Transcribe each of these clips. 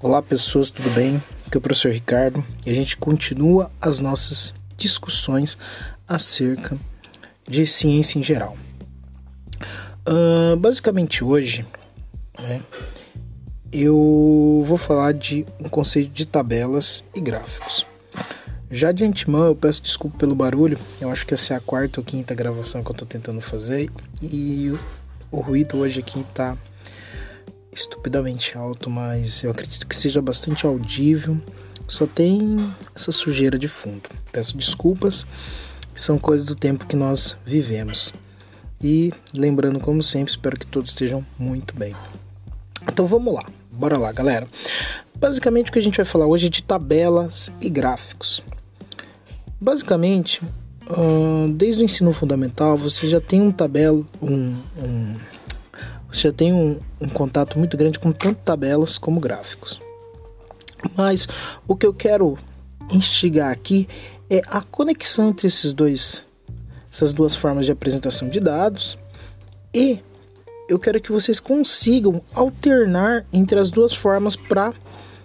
Olá pessoas, tudo bem? Aqui é o professor Ricardo e a gente continua as nossas discussões acerca de ciência em geral. Uh, basicamente hoje, né, eu vou falar de um conceito de tabelas e gráficos. Já de antemão, eu peço desculpa pelo barulho, eu acho que essa é a quarta ou quinta gravação que eu estou tentando fazer e o, o ruído hoje aqui está estupidamente alto, mas eu acredito que seja bastante audível. Só tem essa sujeira de fundo. Peço desculpas, são coisas do tempo que nós vivemos. E lembrando, como sempre, espero que todos estejam muito bem. Então vamos lá, bora lá, galera. Basicamente, o que a gente vai falar hoje é de tabelas e gráficos. Basicamente, desde o ensino fundamental, você já tem um tabelo, um, um você já tem um, um contato muito grande com tanto tabelas como gráficos. Mas o que eu quero instigar aqui é a conexão entre esses dois, essas duas formas de apresentação de dados e eu quero que vocês consigam alternar entre as duas formas para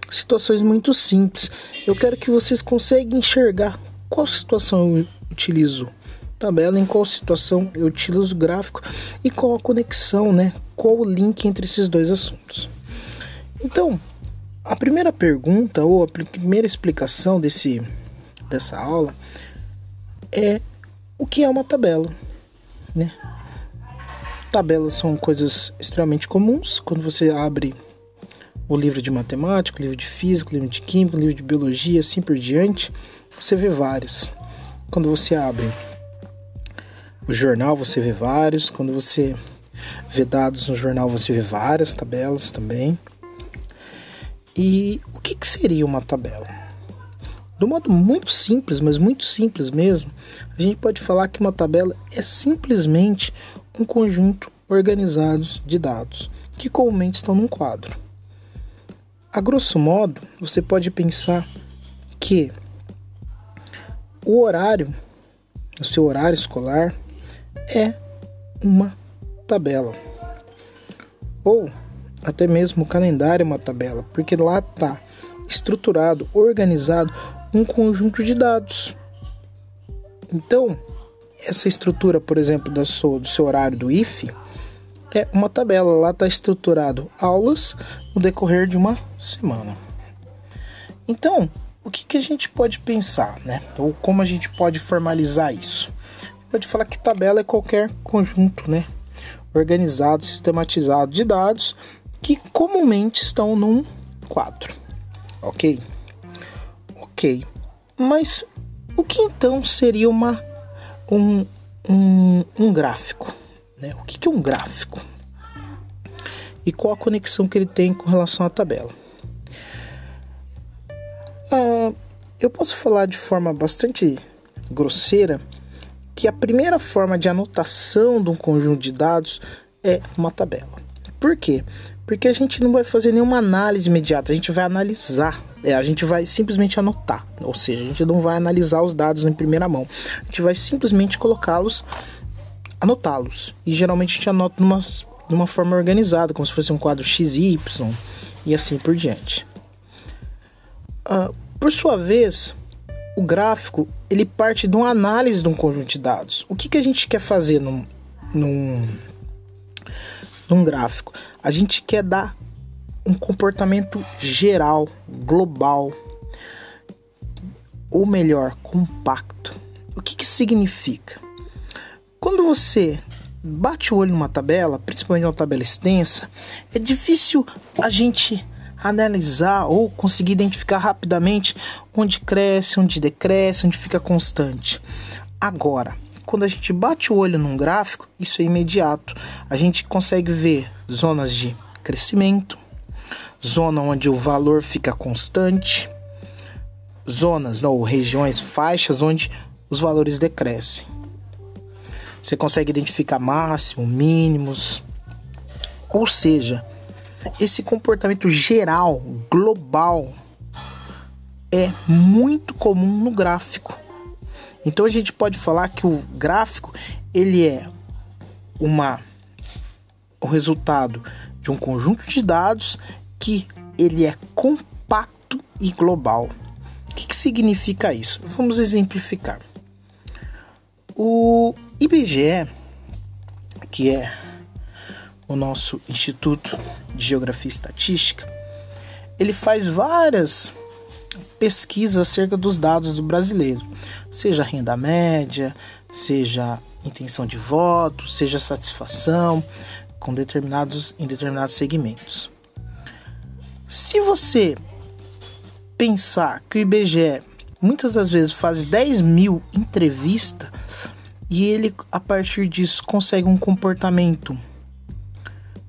situações muito simples. Eu quero que vocês consigam enxergar qual situação eu utilizo tabela, em qual situação eu utilizo o gráfico e qual a conexão, né? Qual o link entre esses dois assuntos. Então, a primeira pergunta ou a primeira explicação desse, dessa aula é o que é uma tabela, né? Tabelas são coisas extremamente comuns quando você abre o livro de matemática, o livro de física, o livro de química, o livro de biologia, assim por diante, você vê vários. Quando você abre o jornal você vê vários, quando você vê dados no jornal você vê várias tabelas também. E o que, que seria uma tabela? Do modo muito simples, mas muito simples mesmo, a gente pode falar que uma tabela é simplesmente um conjunto organizado de dados que comumente estão num quadro. A grosso modo, você pode pensar que o horário, o seu horário escolar, é uma tabela. Ou até mesmo o calendário é uma tabela, porque lá está estruturado, organizado um conjunto de dados. Então, essa estrutura, por exemplo, do seu, do seu horário do IF é uma tabela. Lá está estruturado aulas no decorrer de uma semana. Então, o que, que a gente pode pensar, né? Ou como a gente pode formalizar isso? Pode falar que tabela é qualquer conjunto, né? Organizado, sistematizado de dados que comumente estão num quadro, ok? Ok, mas o que então seria uma um, um, um gráfico? Né? O que, que é um gráfico? E qual a conexão que ele tem com relação à tabela? Ah, eu posso falar de forma bastante grosseira que a primeira forma de anotação de um conjunto de dados é uma tabela. Por quê? Porque a gente não vai fazer nenhuma análise imediata, a gente vai analisar, é, a gente vai simplesmente anotar, ou seja, a gente não vai analisar os dados em primeira mão, a gente vai simplesmente colocá-los, anotá-los. E geralmente a gente anota numa, numa forma organizada, como se fosse um quadro XY e assim por diante. Uh, por sua vez, o gráfico ele parte de uma análise de um conjunto de dados. O que, que a gente quer fazer num, num, num gráfico? A gente quer dar um comportamento geral, global, ou melhor, compacto. O que, que significa? Quando você bate o olho numa tabela, principalmente uma tabela extensa, é difícil a gente analisar ou conseguir identificar rapidamente onde cresce, onde decresce, onde fica constante. Agora, quando a gente bate o olho num gráfico, isso é imediato. A gente consegue ver zonas de crescimento, zona onde o valor fica constante, zonas ou regiões, faixas onde os valores decrescem. Você consegue identificar máximo, mínimos, ou seja, esse comportamento geral, global, é muito comum no gráfico. Então a gente pode falar que o gráfico ele é uma o resultado de um conjunto de dados que ele é compacto e global. O que, que significa isso? Vamos exemplificar. O IBGE, que é o nosso Instituto de Geografia e Estatística, ele faz várias pesquisas acerca dos dados do brasileiro, seja renda média, seja intenção de voto, seja satisfação com determinados em determinados segmentos. Se você pensar que o IBGE muitas das vezes faz 10 mil entrevistas e ele a partir disso consegue um comportamento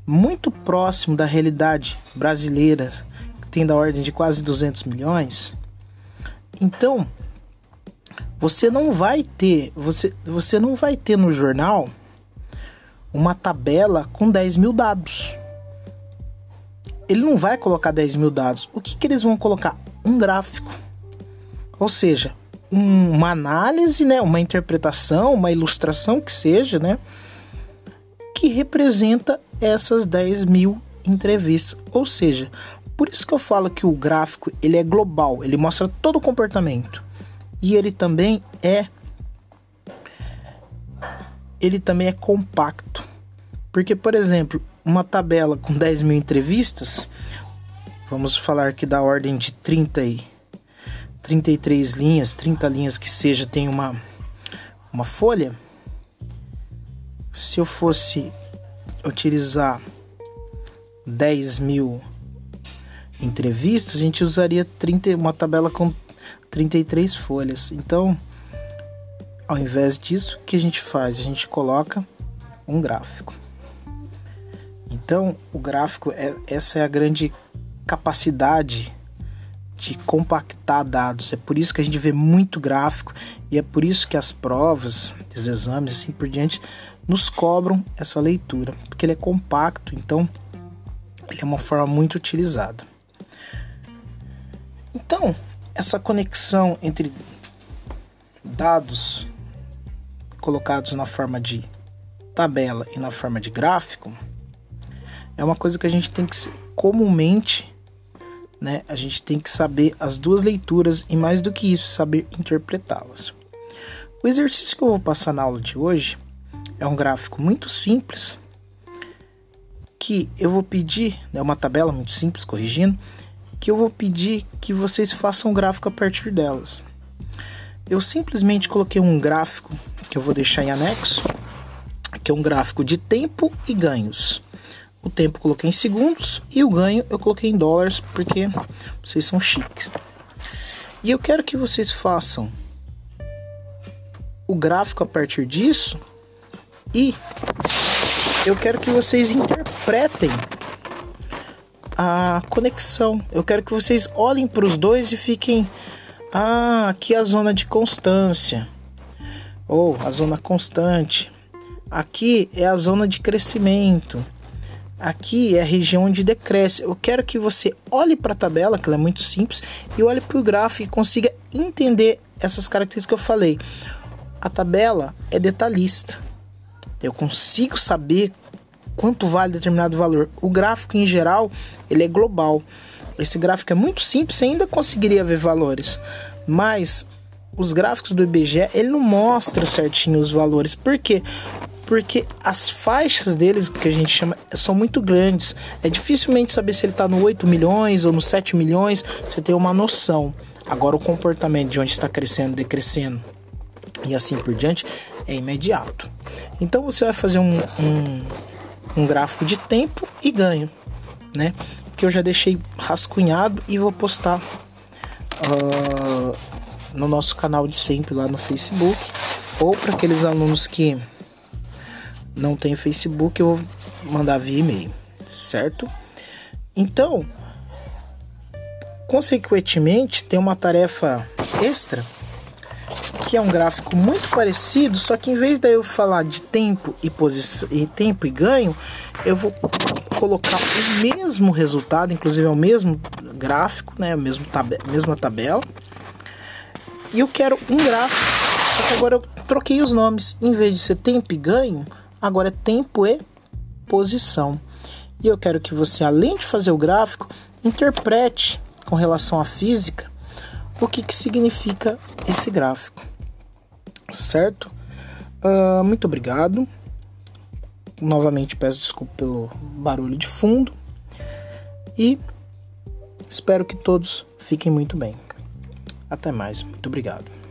muito próximo da realidade brasileira, que tem da ordem de quase 200 milhões, então você não vai ter, você, você não vai ter no jornal uma tabela com 10 mil dados. Ele não vai colocar 10 mil dados. O que, que eles vão colocar? Um gráfico. Ou seja, um, uma análise, né, uma interpretação, uma ilustração que seja, né, que representa essas 10 mil entrevistas. Ou seja, por isso que eu falo que o gráfico ele é global, ele mostra todo o comportamento e ele também é ele também é compacto. Porque, por exemplo, uma tabela com 10 mil entrevistas, vamos falar que da ordem de 30 e 33 linhas, 30 linhas que seja, tem uma, uma folha. Se eu fosse utilizar 10 mil entrevistas, a gente usaria 30, uma tabela com 33 folhas. Então, ao invés disso, o que a gente faz? A gente coloca um gráfico. Então, o gráfico é essa é a grande capacidade de compactar dados. É por isso que a gente vê muito gráfico e é por isso que as provas, os exames assim por diante nos cobram essa leitura, porque ele é compacto, então ele é uma forma muito utilizada. Então, essa conexão entre dados colocados na forma de tabela e na forma de gráfico é uma coisa que a gente tem que comumente, né? A gente tem que saber as duas leituras e mais do que isso, saber interpretá-las. O exercício que eu vou passar na aula de hoje é um gráfico muito simples que eu vou pedir, é né, uma tabela muito simples, corrigindo, que eu vou pedir que vocês façam um gráfico a partir delas. Eu simplesmente coloquei um gráfico que eu vou deixar em anexo, que é um gráfico de tempo e ganhos. O tempo eu coloquei em segundos e o ganho eu coloquei em dólares porque vocês são chiques. E eu quero que vocês façam o gráfico a partir disso e eu quero que vocês interpretem a conexão. Eu quero que vocês olhem para os dois e fiquem. Ah, aqui é a zona de constância. Ou a zona constante. Aqui é a zona de crescimento. Aqui é a região onde decresce. Eu quero que você olhe para a tabela, que ela é muito simples, e olhe para o gráfico e consiga entender essas características que eu falei. A tabela é detalhista. Eu consigo saber quanto vale determinado valor. O gráfico em geral, ele é global. Esse gráfico é muito simples, você ainda conseguiria ver valores, mas os gráficos do IBGE, ele não mostra certinho os valores. Por quê? Porque as faixas deles, que a gente chama, são muito grandes. É dificilmente saber se ele está no 8 milhões ou no 7 milhões, você tem uma noção. Agora o comportamento de onde está crescendo, decrescendo e assim por diante é imediato. Então você vai fazer um, um um gráfico de tempo e ganho, né? Que eu já deixei rascunhado e vou postar uh, no nosso canal de sempre lá no Facebook ou para aqueles alunos que não têm Facebook eu vou mandar via e-mail, certo? Então, consequentemente, tem uma tarefa extra que é um gráfico muito parecido, só que em vez de eu falar de tempo e posição e tempo e ganho, eu vou colocar o mesmo resultado, inclusive é o mesmo gráfico, né, o mesmo tab mesma tabela. E eu quero um gráfico, só que agora eu troquei os nomes, em vez de ser tempo e ganho, agora é tempo e posição. E eu quero que você, além de fazer o gráfico, interprete com relação à física o que, que significa esse gráfico, certo? Uh, muito obrigado. Novamente peço desculpa pelo barulho de fundo e espero que todos fiquem muito bem. Até mais, muito obrigado.